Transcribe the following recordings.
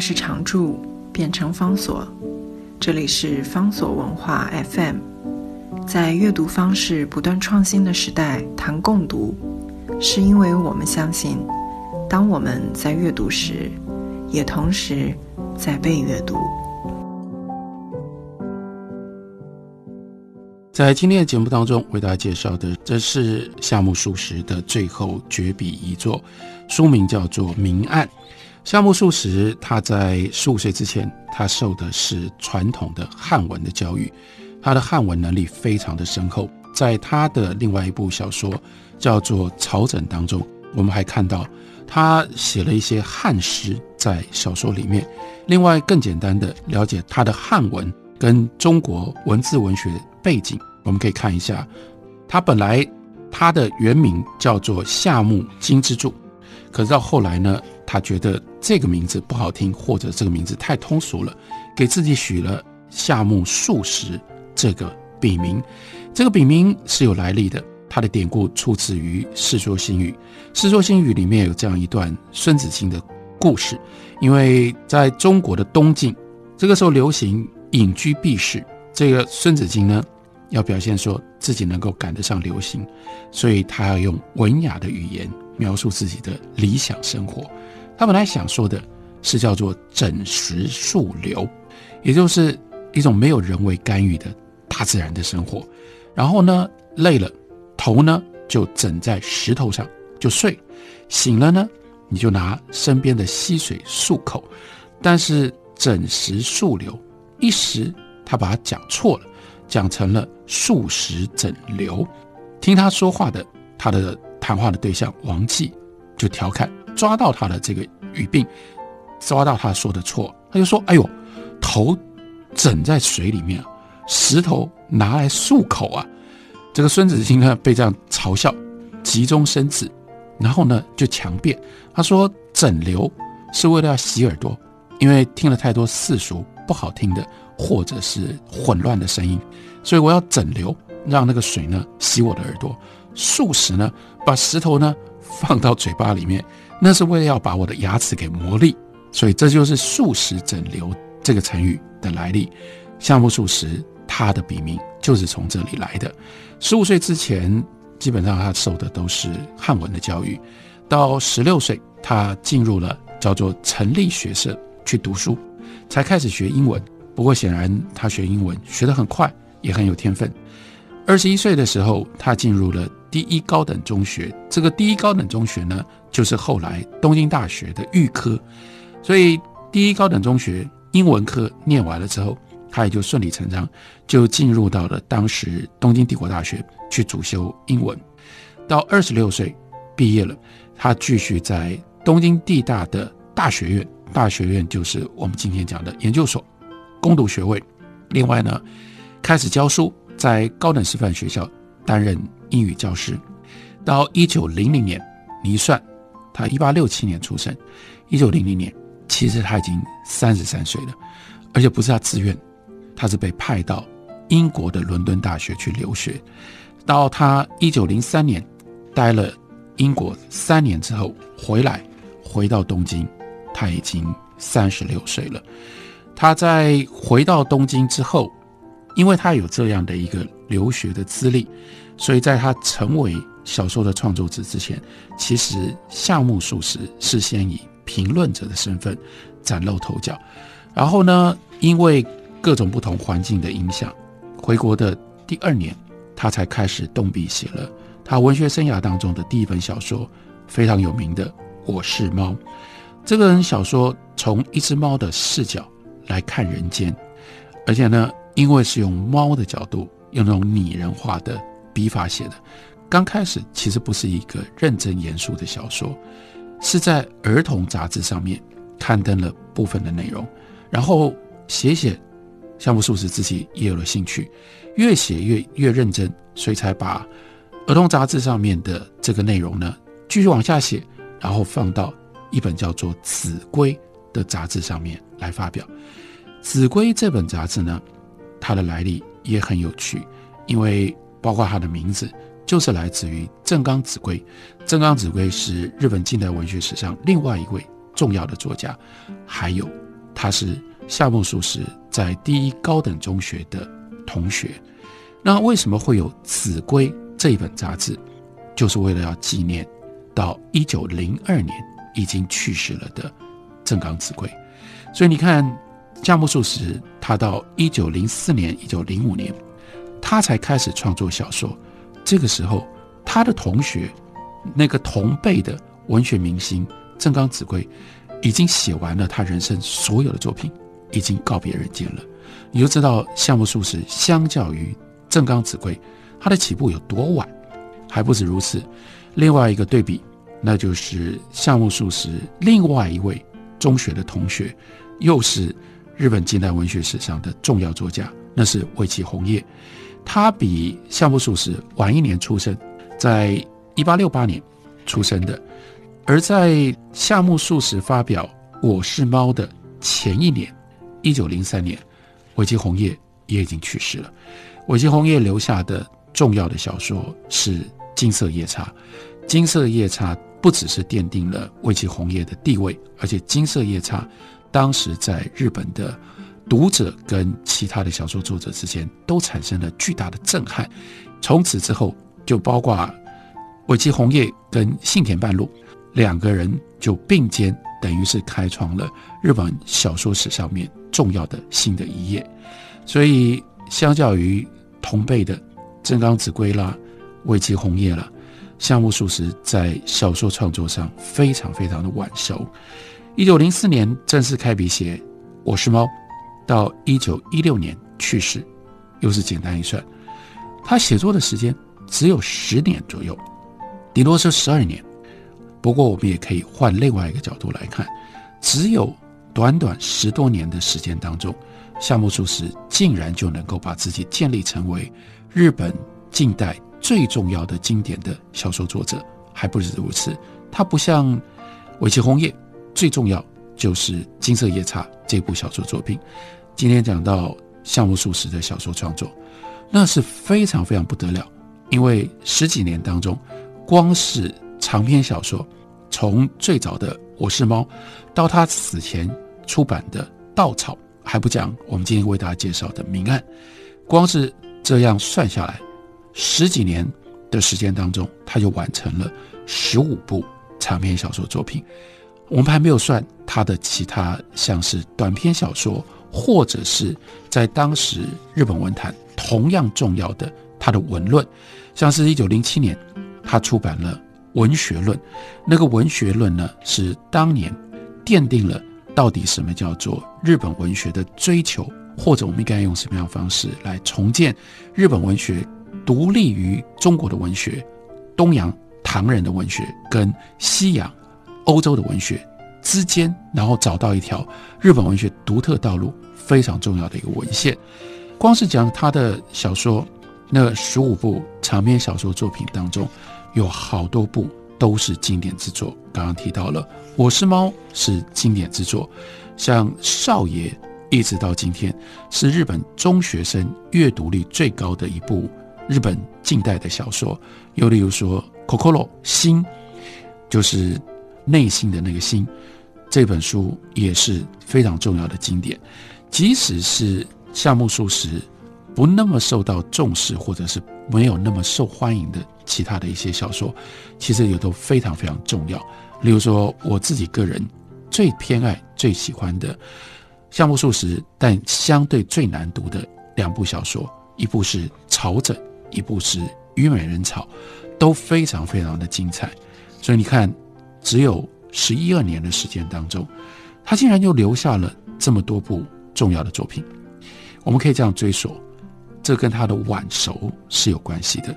是常驻，变成方所。这里是方所文化 FM。在阅读方式不断创新的时代，谈共读，是因为我们相信，当我们在阅读时，也同时在被阅读。在今天的节目当中，为大家介绍的，这是夏目漱石的最后绝笔遗作，书名叫做《明暗》。夏目漱石他在十五岁之前，他受的是传统的汉文的教育，他的汉文能力非常的深厚。在他的另外一部小说叫做《草枕》当中，我们还看到他写了一些汉诗在小说里面。另外，更简单的了解他的汉文跟中国文字文学。背景我们可以看一下，他本来他的原名叫做夏目金之助，可是到后来呢，他觉得这个名字不好听，或者这个名字太通俗了，给自己取了夏目漱石这个笔名。这个笔名是有来历的，它的典故出自于《世说新语》。《世说新语》里面有这样一段孙子清的故事，因为在中国的东晋，这个时候流行隐居避世，这个孙子清呢。要表现说自己能够赶得上流行，所以他要用文雅的语言描述自己的理想生活。他本来想说的是叫做“枕石树流”，也就是一种没有人为干预的大自然的生活。然后呢，累了，头呢就枕在石头上就睡，醒了呢，你就拿身边的溪水漱口。但是“枕石树流”一时他把它讲错了。讲成了数十整流，听他说话的他的谈话的对象王继就调侃，抓到他的这个语病，抓到他说的错，他就说：“哎呦，头枕在水里面，石头拿来漱口啊！”这个孙子清呢被这样嘲笑，急中生智，然后呢就强辩，他说：“整流是为了要洗耳朵，因为听了太多世俗不好听的。”或者是混乱的声音，所以我要整流，让那个水呢洗我的耳朵。漱石呢，把石头呢放到嘴巴里面，那是为了要把我的牙齿给磨利。所以这就是素食整流这个成语的来历。夏目漱石他的笔名就是从这里来的。十五岁之前，基本上他受的都是汉文的教育。到十六岁，他进入了叫做成立学社去读书，才开始学英文。不过显然，他学英文学得很快，也很有天分。二十一岁的时候，他进入了第一高等中学。这个第一高等中学呢，就是后来东京大学的预科。所以，第一高等中学英文科念完了之后，他也就顺理成章就进入到了当时东京帝国大学去主修英文。到二十六岁毕业了，他继续在东京地大的大学院，大学院就是我们今天讲的研究所。攻读学位，另外呢，开始教书，在高等师范学校担任英语教师。到一九零零年，你一算，他一八六七年出生，一九零零年，其实他已经三十三岁了，而且不是他自愿，他是被派到英国的伦敦大学去留学。到他一九零三年待了英国三年之后回来，回到东京，他已经三十六岁了。他在回到东京之后，因为他有这样的一个留学的资历，所以在他成为小说的创作者之前，其实夏目漱石是先以评论者的身份崭露头角。然后呢，因为各种不同环境的影响，回国的第二年，他才开始动笔写了他文学生涯当中的第一本小说，非常有名的《我是猫》。这个人小说从一只猫的视角。来看人间，而且呢，因为是用猫的角度，用那种拟人化的笔法写的。刚开始其实不是一个认真严肃的小说，是在儿童杂志上面刊登了部分的内容，然后写写，项目素食自己也有了兴趣，越写越越认真，所以才把儿童杂志上面的这个内容呢继续往下写，然后放到一本叫做《子规》的杂志上面来发表。《子规》这本杂志呢，它的来历也很有趣，因为包括他的名字就是来自于正冈子规。正冈子规是日本近代文学史上另外一位重要的作家，还有他是夏目漱石在第一高等中学的同学。那为什么会有《子规》这一本杂志？就是为了要纪念到一九零二年已经去世了的正冈子规。所以你看，夏目漱石他到一九零四年、一九零五年，他才开始创作小说。这个时候，他的同学，那个同辈的文学明星正冈子规，已经写完了他人生所有的作品，已经告别人间了。你就知道夏目漱石相较于正冈子规，他的起步有多晚。还不止如此，另外一个对比，那就是夏目漱石另外一位中学的同学，又是日本近代文学史上的重要作家，那是尾崎红叶。他比夏目漱石晚一年出生，在一八六八年出生的。而在夏目漱石发表《我是猫》的前一年，一九零三年，尾崎红叶也已经去世了。尾崎红叶留下的重要的小说是《金色夜叉》。《金色夜叉》不只是奠定了尾崎红叶的地位，而且《金色夜叉》当时在日本的。读者跟其他的小说作者之间都产生了巨大的震撼，从此之后，就包括尾崎红叶跟信田半路两个人就并肩，等于是开创了日本小说史上面重要的新的一页。所以，相较于同辈的正冈子规啦、尾崎红叶啦，夏目漱石在小说创作上非常非常的晚熟。一九零四年正式开笔写《我是猫》。到一九一六年去世，又是简单一算，他写作的时间只有十年左右，顶多是十二年。不过我们也可以换另外一个角度来看，只有短短十多年的时间当中，夏目漱石竟然就能够把自己建立成为日本近代最重要的经典的小说作者，还不止如此，他不像尾崎红叶，最重要就是《金色夜叉》这部小说作品。今天讲到夏目漱石的小说创作，那是非常非常不得了。因为十几年当中，光是长篇小说，从最早的《我是猫》，到他死前出版的《稻草》，还不讲我们今天为大家介绍的《明暗》，光是这样算下来，十几年的时间当中，他就完成了十五部长篇小说作品。我们还没有算他的其他，像是短篇小说。或者是在当时日本文坛同样重要的他的文论，像是一九零七年他出版了《文学论》，那个《文学论》呢是当年奠定了到底什么叫做日本文学的追求，或者我们应该用什么样的方式来重建日本文学独立于中国的文学、东洋唐人的文学跟西洋欧洲的文学之间，然后找到一条日本文学独特道路。非常重要的一个文献，光是讲他的小说，那十五部长篇小说作品当中，有好多部都是经典之作。刚刚提到了《我是猫》是经典之作，像《少爷》一直到今天是日本中学生阅读率最高的一部日本近代的小说。又例如说《Kokoro》心，就是内心的那个心，这本书也是非常重要的经典。即使是夏目漱石不那么受到重视，或者是没有那么受欢迎的其他的一些小说，其实也都非常非常重要。例如说，我自己个人最偏爱、最喜欢的夏目漱石，但相对最难读的两部小说，一部是《草枕》，一部是《虞美人草》，都非常非常的精彩。所以你看，只有十一二年的时间当中，他竟然就留下了这么多部。重要的作品，我们可以这样追溯，这跟他的晚熟是有关系的。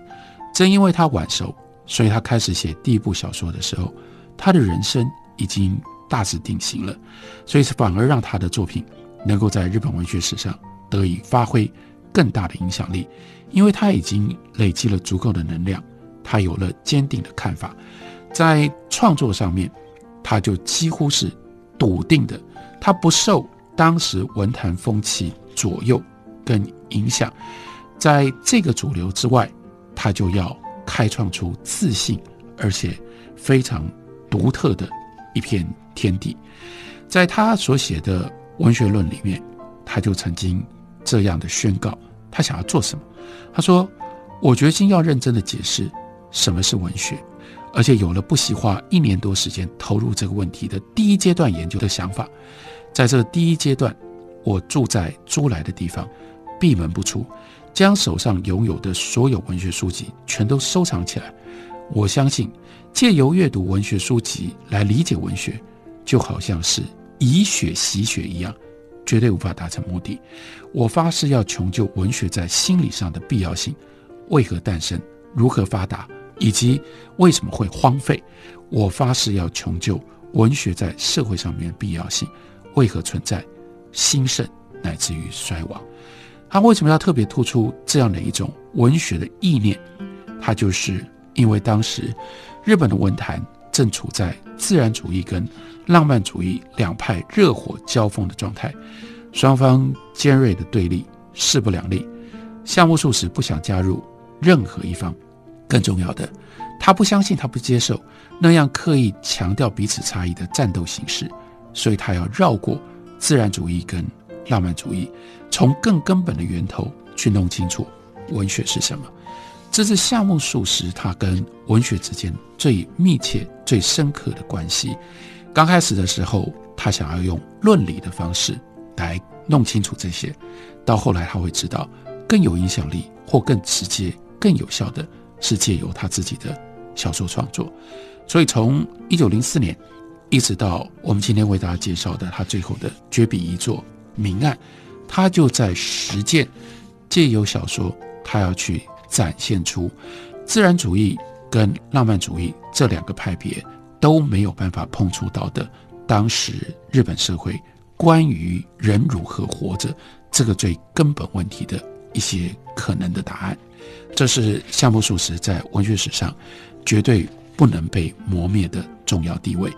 正因为他晚熟，所以他开始写第一部小说的时候，他的人生已经大致定型了，所以反而让他的作品能够在日本文学史上得以发挥更大的影响力，因为他已经累积了足够的能量，他有了坚定的看法，在创作上面，他就几乎是笃定的，他不受。当时文坛风气左右跟影响，在这个主流之外，他就要开创出自信而且非常独特的一片天地。在他所写的《文学论》里面，他就曾经这样的宣告：他想要做什么？他说：“我决心要认真的解释什么是文学，而且有了不惜花一年多时间投入这个问题的第一阶段研究的想法。在这第一阶段，我住在租来的地方，闭门不出，将手上拥有的所有文学书籍全都收藏起来。我相信，借由阅读文学书籍来理解文学，就好像是……”以血洗血一样，绝对无法达成目的。我发誓要穷究文学在心理上的必要性，为何诞生，如何发达，以及为什么会荒废。我发誓要穷究文学在社会上面的必要性，为何存在，兴盛乃至于衰亡。他为什么要特别突出这样的一种文学的意念？他就是因为当时日本的文坛正处在自然主义跟。浪漫主义两派热火交锋的状态，双方尖锐的对立，势不两立。夏目漱石不想加入任何一方，更重要的，他不相信，他不接受那样刻意强调彼此差异的战斗形式，所以他要绕过自然主义跟浪漫主义，从更根本的源头去弄清楚文学是什么。这是夏目漱石他跟文学之间最密切、最深刻的关系。刚开始的时候，他想要用论理的方式来弄清楚这些，到后来他会知道，更有影响力或更直接、更有效的是借由他自己的小说创作。所以从一九零四年一直到我们今天为大家介绍的他最后的绝笔遗作《明暗》，他就在实践借由小说，他要去展现出自然主义跟浪漫主义这两个派别。都没有办法碰触到的，当时日本社会关于人如何活着这个最根本问题的一些可能的答案，这是夏目漱石在文学史上绝对不能被磨灭的重要地位。